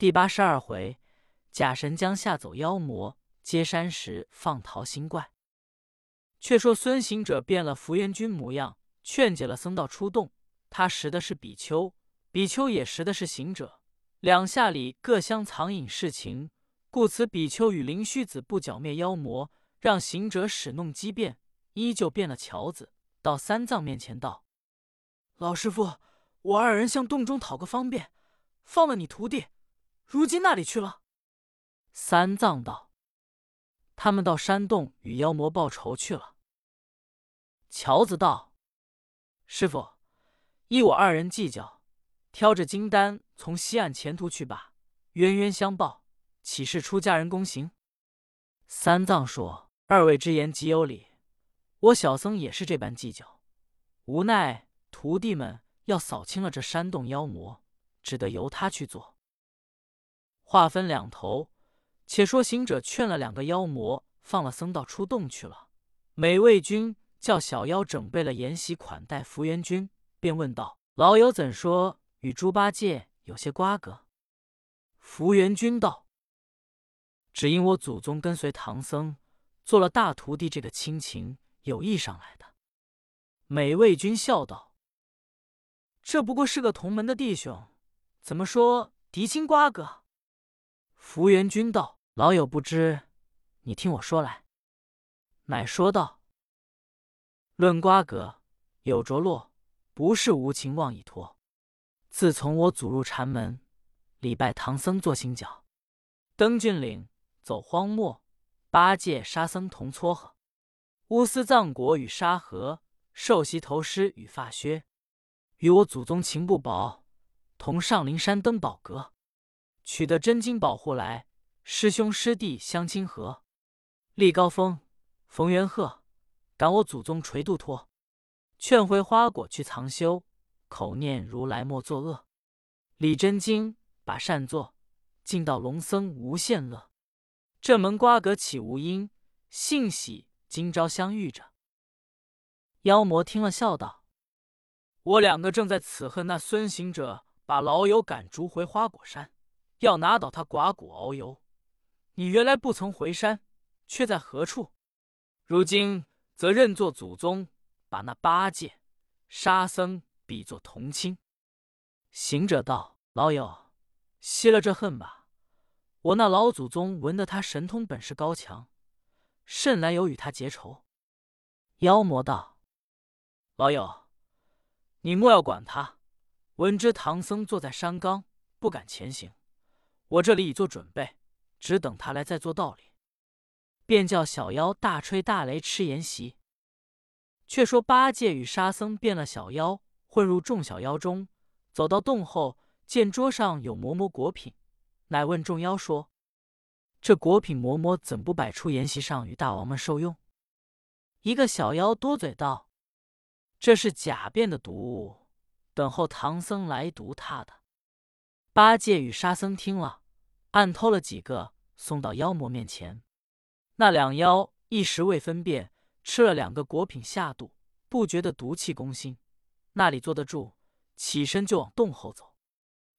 第八十二回，假神将吓走妖魔，接山石放逃新怪。却说孙行者变了福元君模样，劝解了僧道出洞。他识的是比丘，比丘也识的是行者，两下里各相藏隐事情，故此比丘与灵虚子不剿灭妖魔，让行者使弄机变，依旧变了乔子，到三藏面前道：“老师傅，我二人向洞中讨个方便，放了你徒弟。”如今那里去了？三藏道：“他们到山洞与妖魔报仇去了。”乔子道：“师傅，依我二人计较，挑着金丹从西岸前途去吧。冤冤相报，岂是出家人公行？”三藏说：“二位之言极有理，我小僧也是这般计较。无奈徒弟们要扫清了这山洞妖魔，只得由他去做。”话分两头，且说行者劝了两个妖魔，放了僧道出洞去了。美味君叫小妖整备了筵席款待福元君，便问道：“老友怎说与猪八戒有些瓜葛？”福元君道：“只因我祖宗跟随唐僧，做了大徒弟，这个亲情有意上来的。”美味君笑道：“这不过是个同门的弟兄，怎么说嫡亲瓜葛？”福元君道：“老友不知，你听我说来。”乃说道：“论瓜葛，有着落，不是无情妄以托。自从我祖入禅门，礼拜唐僧做行脚，登峻岭，走荒漠，八戒、沙僧同撮合，乌斯藏国与沙河，受袭头师与发靴，与我祖宗情不薄，同上灵山登宝阁。”取得真金保护来，师兄师弟相亲和，立高峰，冯元鹤，赶我祖宗垂度托，劝回花果去藏修，口念如来莫作恶，李真经把善作，尽到龙僧无限乐。这门瓜葛岂无因？幸喜今朝相遇着。妖魔听了，笑道：“我两个正在此恨那孙行者，把老友赶逐回花果山。”要拿倒他寡骨遨游，你原来不曾回山，却在何处？如今则认作祖宗，把那八戒、沙僧比作同亲。行者道：“老友，息了这恨吧。我那老祖宗闻得他神通本事高强，甚来有与他结仇。”妖魔道：“老友，你莫要管他。闻知唐僧坐在山冈，不敢前行。”我这里已做准备，只等他来再做道理。便叫小妖大吹大擂吃筵席。却说八戒与沙僧变了小妖，混入众小妖中，走到洞后，见桌上有馍馍果品，乃问众妖说：“这果品馍馍怎不摆出筵席上与大王们受用？”一个小妖多嘴道：“这是假变的毒物，等候唐僧来毒他的。”八戒与沙僧听了。暗偷了几个，送到妖魔面前。那两妖一时未分辨，吃了两个果品下肚，不觉得毒气攻心，那里坐得住？起身就往洞后走。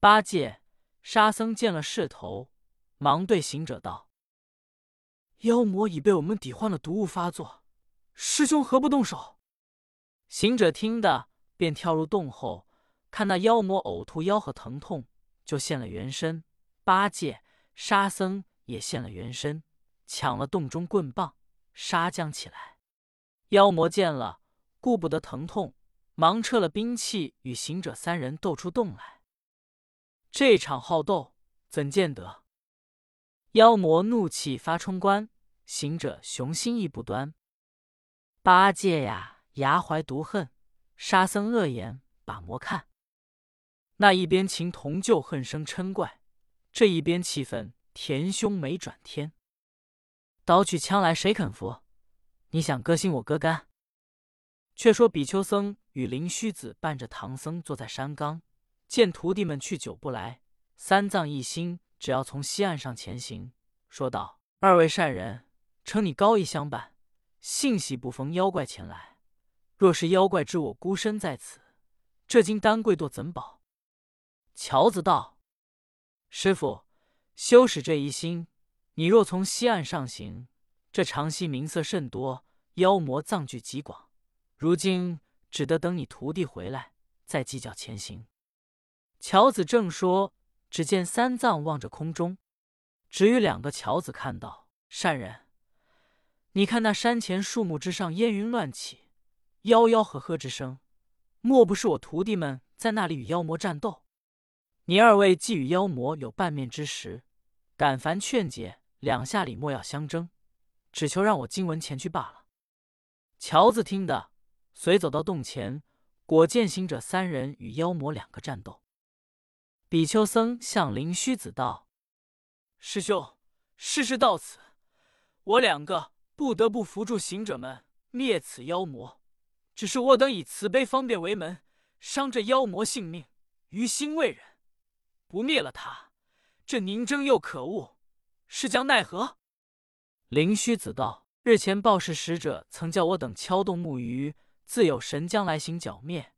八戒、沙僧见了势头，忙对行者道：“妖魔已被我们抵换了毒物发作，师兄何不动手？”行者听得，便跳入洞后，看那妖魔呕吐吆喝疼痛，就现了原身。八戒、沙僧也现了原身，抢了洞中棍棒，杀将起来。妖魔见了，顾不得疼痛，忙撤了兵器，与行者三人斗出洞来。这场好斗，怎见得？妖魔怒气发冲冠，行者雄心意不端。八戒呀，牙怀毒恨；沙僧恶眼把魔看。那一边情同旧恨生嗔怪。这一边气愤，田兄没转天，刀取枪来，谁肯服？你想割心，我割肝。却说比丘僧与灵虚子伴着唐僧坐在山冈，见徒弟们去久不来，三藏一心只要从西岸上前行，说道：“二位善人，承你高义相伴，幸喜不逢妖怪前来。若是妖怪知我孤身在此，这金丹贵垛怎保？”乔子道。师傅，修使这一心。你若从西岸上行，这长溪名色甚多，妖魔藏聚极广。如今只得等你徒弟回来，再计较前行。”乔子正说，只见三藏望着空中，只与两个乔子看到善人，你看那山前树木之上烟云乱起，吆吆喝喝之声，莫不是我徒弟们在那里与妖魔战斗？你二位既与妖魔有半面之实，敢烦劝解，两下里莫要相争，只求让我今文前去罢了。乔子听得，随走到洞前，果见行者三人与妖魔两个战斗。比丘僧向灵虚子道：“师兄，事事到此，我两个不得不扶助行者们灭此妖魔。只是我等以慈悲方便为门，伤这妖魔性命，于心未忍。”不灭了他，这宁真又可恶，是将奈何？灵虚子道：“日前报事使者曾叫我等敲动木鱼，自有神将来行剿灭。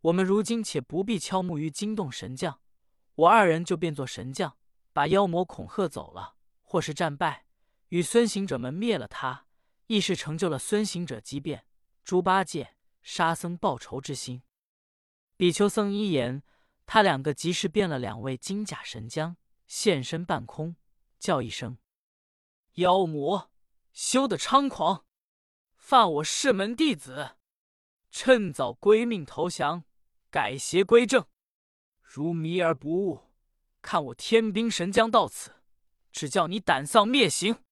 我们如今且不必敲木鱼惊动神将，我二人就变作神将，把妖魔恐吓走了，或是战败，与孙行者们灭了他，亦是成就了孙行者机变、猪八戒、沙僧报仇之心。”比丘僧一言。他两个即时变了两位金甲神将，现身半空，叫一声：“妖魔，休得猖狂，犯我师门弟子，趁早归命投降，改邪归正。如迷而不悟，看我天兵神将到此，只叫你胆丧灭形。”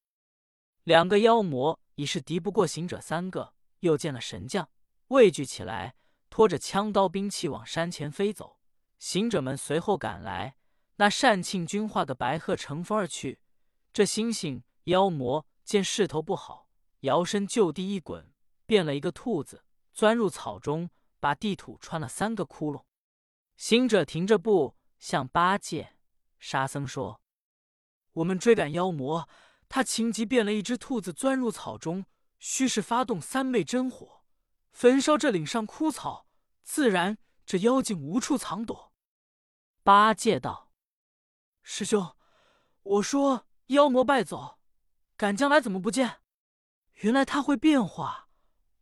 两个妖魔已是敌不过行者三个，又见了神将，畏惧起来，拖着枪刀兵器往山前飞走。行者们随后赶来，那善庆君画的白鹤乘风而去。这猩猩妖魔见势头不好，摇身就地一滚，变了一个兔子，钻入草中，把地土穿了三个窟窿。行者停着步，向八戒、沙僧说：“我们追赶妖魔，他情急变了一只兔子，钻入草中，须是发动三昧真火，焚烧这岭上枯草，自然这妖精无处藏躲。”八戒道：“师兄，我说妖魔败走，赶将来怎么不见？原来他会变化，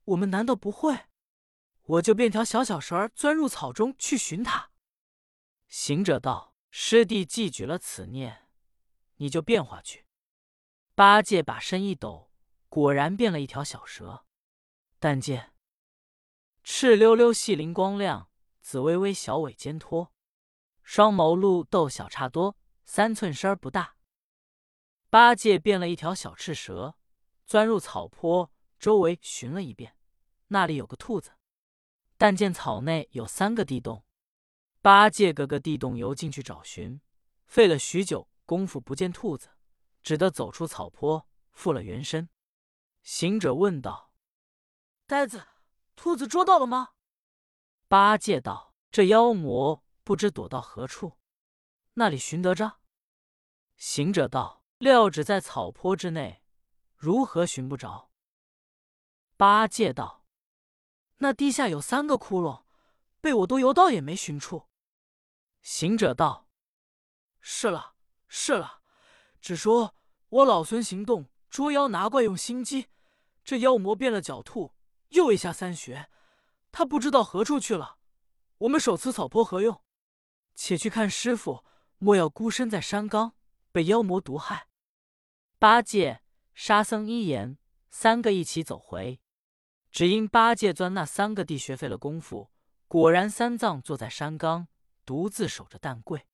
我们难道不会？我就变条小小蛇儿，钻入草中去寻他。”行者道：“师弟既举了此念，你就变化去。”八戒把身一抖，果然变了一条小蛇。但见赤溜溜细鳞光亮，紫微微小尾尖脱。双眸露豆小差多，三寸身儿不大。八戒变了一条小赤蛇，钻入草坡，周围寻了一遍，那里有个兔子，但见草内有三个地洞。八戒个个地洞游进去找寻，费了许久功夫不见兔子，只得走出草坡，复了原身。行者问道：“呆子，兔子捉到了吗？”八戒道：“这妖魔。”不知躲到何处，那里寻得着？行者道：“料只在草坡之内，如何寻不着？”八戒道：“那地下有三个窟窿，被我都游到也没寻处。”行者道：“是了，是了，只说我老孙行动捉妖拿怪用心机，这妖魔变了狡兔，又一下三穴，他不知道何处去了。我们手持草坡何用？”且去看师傅，莫要孤身在山冈被妖魔毒害。八戒、沙僧一言，三个一起走回。只因八戒钻那三个地穴费了功夫，果然三藏坐在山冈，独自守着蛋柜。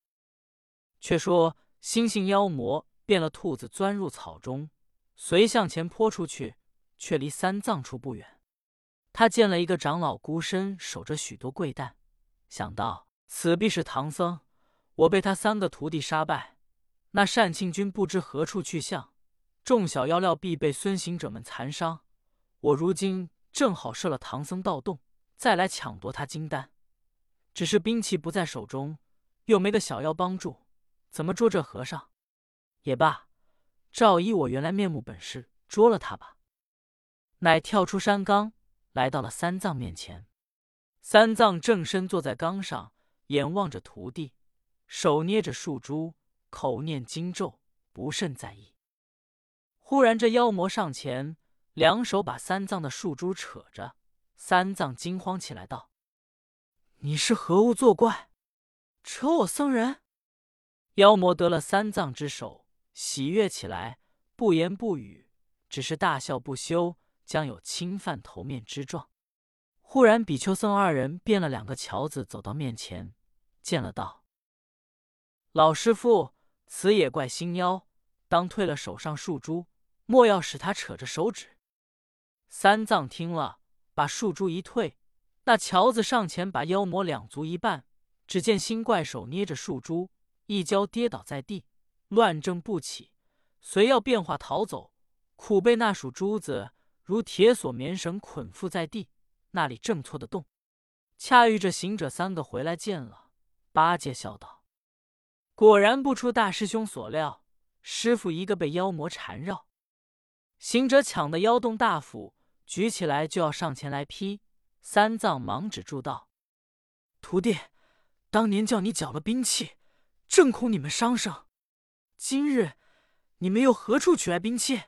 却说星星妖魔变了兔子，钻入草中，随向前扑出去，却离三藏处不远。他见了一个长老孤身守着许多贵蛋，想到。此必是唐僧，我被他三个徒弟杀败，那单庆军不知何处去向，众小妖料必被孙行者们残伤。我如今正好射了唐僧盗洞，再来抢夺他金丹。只是兵器不在手中，又没个小妖帮助，怎么捉这和尚？也罢，照依我原来面目本事，捉了他吧。乃跳出山冈，来到了三藏面前。三藏正身坐在冈上。眼望着徒弟，手捏着树珠，口念经咒，不甚在意。忽然，这妖魔上前，两手把三藏的树珠扯着。三藏惊慌起来，道：“你是何物作怪，扯我僧人？”妖魔得了三藏之手，喜悦起来，不言不语，只是大笑不休，将有侵犯头面之状。忽然，比丘僧二人变了两个樵子，走到面前，见了道：“老师傅，此也怪星妖，当退了手上树珠，莫要使他扯着手指。”三藏听了。把树珠一退，那樵子上前把妖魔两足一绊，只见新怪手捏着树珠，一跤跌倒在地，乱挣不起，遂要变化逃走，苦被那数珠子如铁锁棉绳捆缚在地，那里正错的动。恰遇着行者三个回来见了，八戒笑道：“果然不出大师兄所料，师傅一个被妖魔缠绕。”行者抢得妖洞大斧。举起来就要上前来劈，三藏忙止住道：“徒弟，当年叫你缴了兵器，正恐你们伤生。今日你们又何处取来兵器？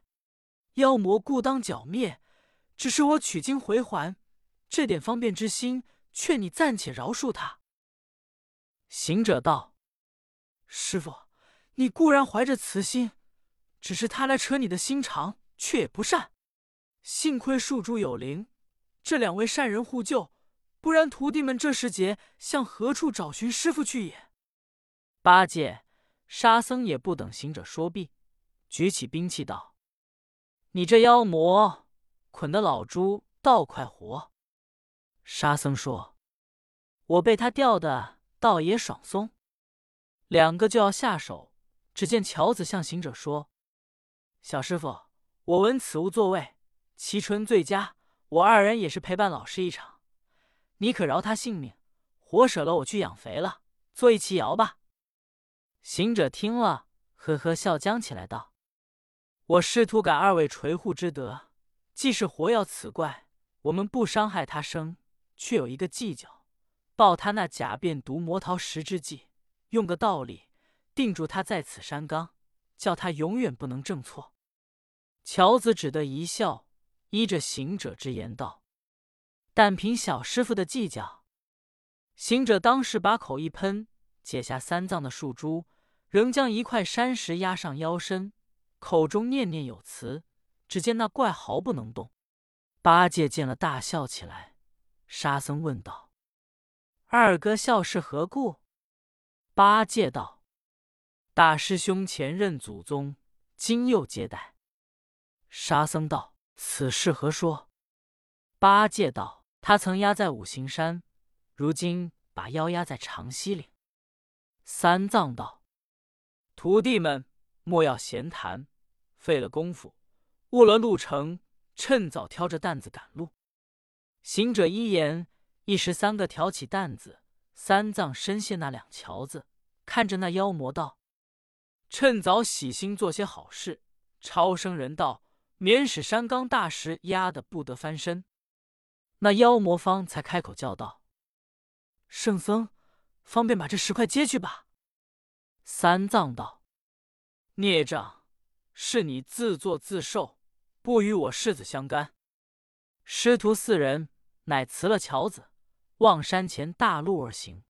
妖魔故当剿灭，只是我取经回还，这点方便之心，劝你暂且饶恕他。”行者道：“师傅，你固然怀着慈心，只是他来扯你的心肠，却也不善。”幸亏树珠有灵，这两位善人护救，不然徒弟们这时节向何处找寻师傅去也？八戒、沙僧也不等行者说毕，举起兵器道：“你这妖魔，捆得老猪倒快活。”沙僧说：“我被他吊的倒也爽松。”两个就要下手，只见乔子向行者说：“小师傅，我闻此物作位。”其纯最佳，我二人也是陪伴老师一场，你可饶他性命，活舍了我去养肥了，做一骑摇吧。行者听了，呵呵笑将起来，道：“我师徒感二位垂护之德，既是活要此怪，我们不伤害他生，却有一个计较，报他那假变毒魔逃石之计，用个道理定住他在此山冈，叫他永远不能正错。”乔子只得一笑。依着行者之言道：“但凭小师傅的计较。”行者当时把口一喷，解下三藏的树珠，仍将一块山石压上腰身，口中念念有词。只见那怪毫不能动。八戒见了，大笑起来。沙僧问道：“二哥笑是何故？”八戒道：“大师兄前任祖宗，今又接待。”沙僧道。此事何说？八戒道：“他曾压在五行山，如今把腰压在长溪岭。”三藏道：“徒弟们莫要闲谈，费了功夫，误了路程，趁早挑着担子赶路。”行者一言，一时三个挑起担子。三藏身卸那两桥子，看着那妖魔道：“趁早洗心做些好事，超生人道。”免使山冈大石压得不得翻身，那妖魔方才开口叫道：“圣僧，方便把这石块接去吧。”三藏道：“孽障，是你自作自受，不与我世子相干。”师徒四人乃辞了樵子，望山前大路而行。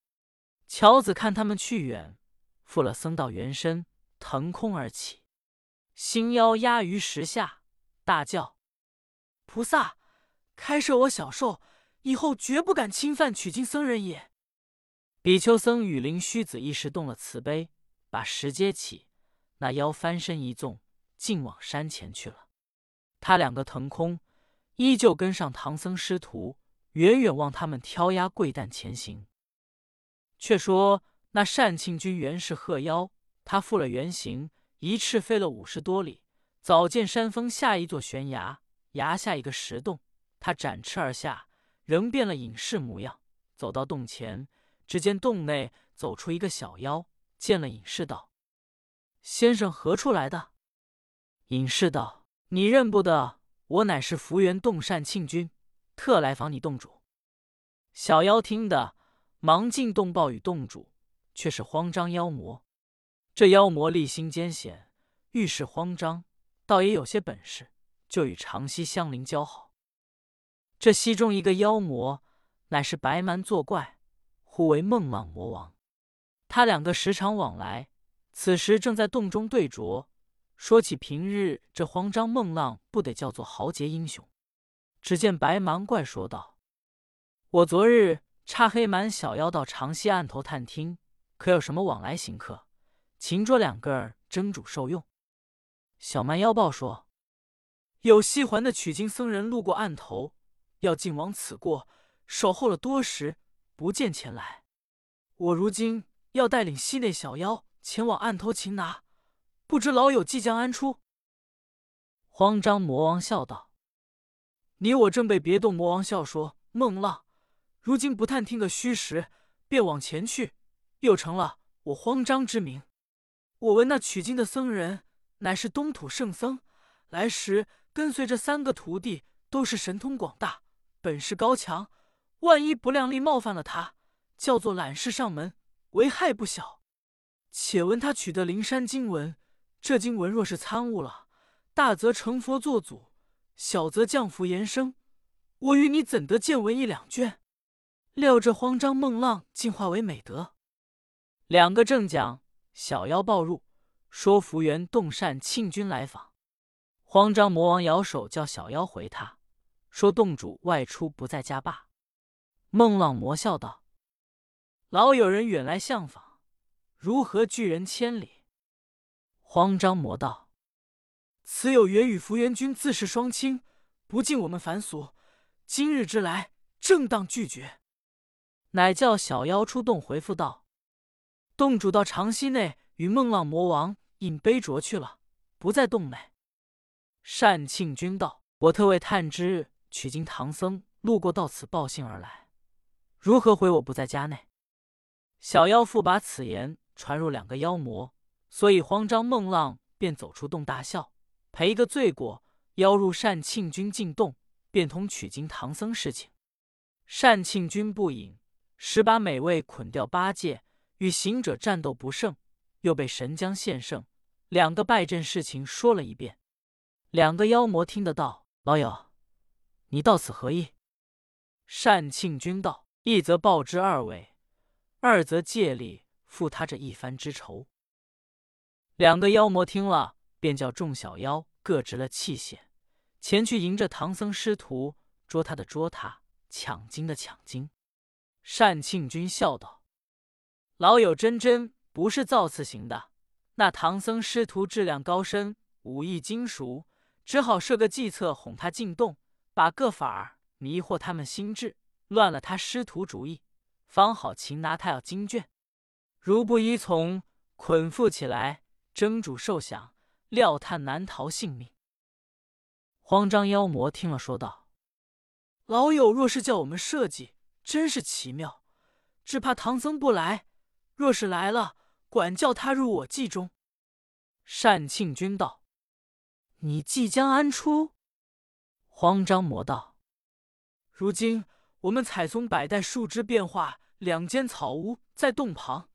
樵子看他们去远，复了僧道原身，腾空而起，星妖压于石下。大叫：“菩萨，开设我小寿，以后绝不敢侵犯取经僧人也。”比丘僧与灵虚子一时动了慈悲，把石接起。那妖翻身一纵，竟往山前去了。他两个腾空，依旧跟上唐僧师徒，远远望他们挑压跪诞前行。却说那单庆军原是鹤妖，他复了原形，一翅飞了五十多里。早见山峰下一座悬崖，崖下一个石洞，他展翅而下，仍变了隐士模样，走到洞前，只见洞内走出一个小妖，见了隐士道：“先生何处来的？”隐士道：“你认不得，我乃是福源洞善庆君，特来访你洞主。”小妖听得，忙进洞报与洞主，却是慌张妖魔。这妖魔立心艰险，遇事慌张，倒也有些本事，就与长溪相邻交好。这溪中一个妖魔，乃是白蛮作怪，呼为孟浪魔王。他两个时常往来，此时正在洞中对酌，说起平日这慌张孟浪，不得叫做豪杰英雄。只见白蛮怪说道：“我昨日差黑蛮小妖到长溪岸头探听，可有什么往来行客，擒捉两个儿蒸煮受用。”小蛮妖报说：“有西环的取经僧人路过岸头。”要进往此过，守候了多时，不见前来。我如今要带领西内小妖前往岸头擒拿，不知老友即将安出？慌张魔王笑道：“你我正被别动魔王笑说，孟浪如今不探听个虚实，便往前去，又成了我慌张之名。我闻那取经的僧人乃是东土圣僧，来时跟随着三个徒弟，都是神通广大。”本事高强，万一不量力冒犯了他，叫做揽事上门，危害不小。且闻他取得灵山经文，这经文若是参悟了，大则成佛作祖，小则降福延生。我与你怎得见闻一两卷？料这慌张梦浪进化为美德。两个正讲，小妖报入，说福元洞善庆君来访。慌张魔王摇手叫小妖回他。说洞主外出不在家罢。孟浪魔笑道：“老友人远来相访，如何拒人千里？”慌张魔道：“此有缘与福元君自是双亲，不敬我们凡俗。今日之来，正当拒绝。”乃叫小妖出洞回复道：“洞主到长溪内与孟浪魔王饮杯酌去了，不在洞内。”单庆君道：“我特为探知。”取经唐僧路过到此报信而来，如何回我不在家内？小妖妇把此言传入两个妖魔，所以慌张。孟浪便走出洞大笑，赔一个罪过，邀入单庆君进洞，便同取经唐僧事情。单庆君不饮，时把美味捆掉八戒，与行者战斗不胜，又被神将献圣，两个败阵事情说了一遍。两个妖魔听得到，老友。你到此何意？单庆君道：“一则报之二位，二则借力复他这一番之仇。”两个妖魔听了，便叫众小妖各执了器械，前去迎着唐僧师徒，捉他的捉他，抢经的抢经。单庆君笑道：“老友真真不是造次行的。那唐僧师徒质量高深，武艺精熟，只好设个计策哄他进洞。”把个法儿迷惑他们心智，乱了他师徒主意，方好擒拿他要经卷。如不依从，捆缚起来，蒸煮受享，料他难逃性命。慌张妖魔听了，说道：“老友若是叫我们设计，真是奇妙。只怕唐僧不来，若是来了，管教他入我计中。”单庆君道：“你即将安出？”慌张魔道：“如今我们采松百代树枝，变化两间草屋在洞旁。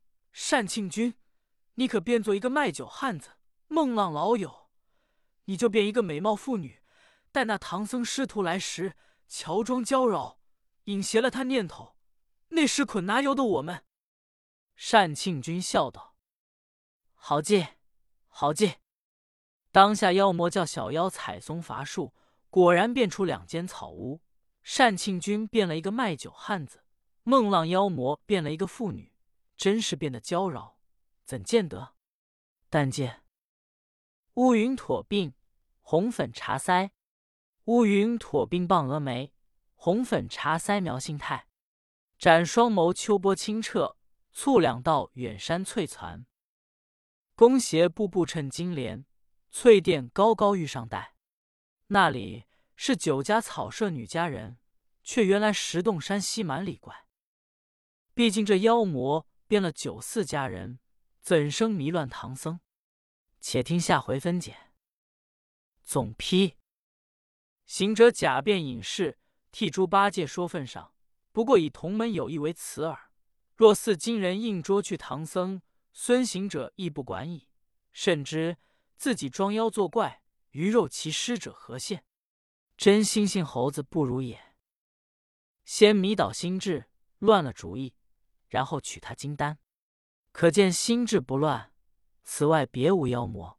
单庆君，你可变做一个卖酒汉子；孟浪老友，你就变一个美貌妇女。待那唐僧师徒来时，乔装娇娆，引邪了他念头，那时捆拿由得我们。”单庆君笑道：“好计，好计！”当下妖魔叫小妖采松伐树。果然变出两间草屋，单庆君变了一个卖酒汉子，孟浪妖魔变了一个妇女，真是变得娇娆，怎见得？但见乌云妥鬓，红粉茶腮；乌云妥鬓傍蛾眉，红粉茶腮描心态。展双眸秋波清澈，蹙两道远山翠攒。弓鞋步步衬金莲，翠殿高高玉上带。那里是九家草舍女佳人，却原来石洞山西蛮里怪。毕竟这妖魔变了九四佳人，怎生迷乱唐僧？且听下回分解。总批：行者假变隐士，替猪八戒说份上，不过以同门友谊为辞耳。若似今人硬捉去唐僧，孙行者亦不管矣，甚知自己装妖作怪，鱼肉其师者何限？真猩猩猴子不如也。先迷倒心智，乱了主意，然后取他金丹。可见心智不乱，此外别无妖魔。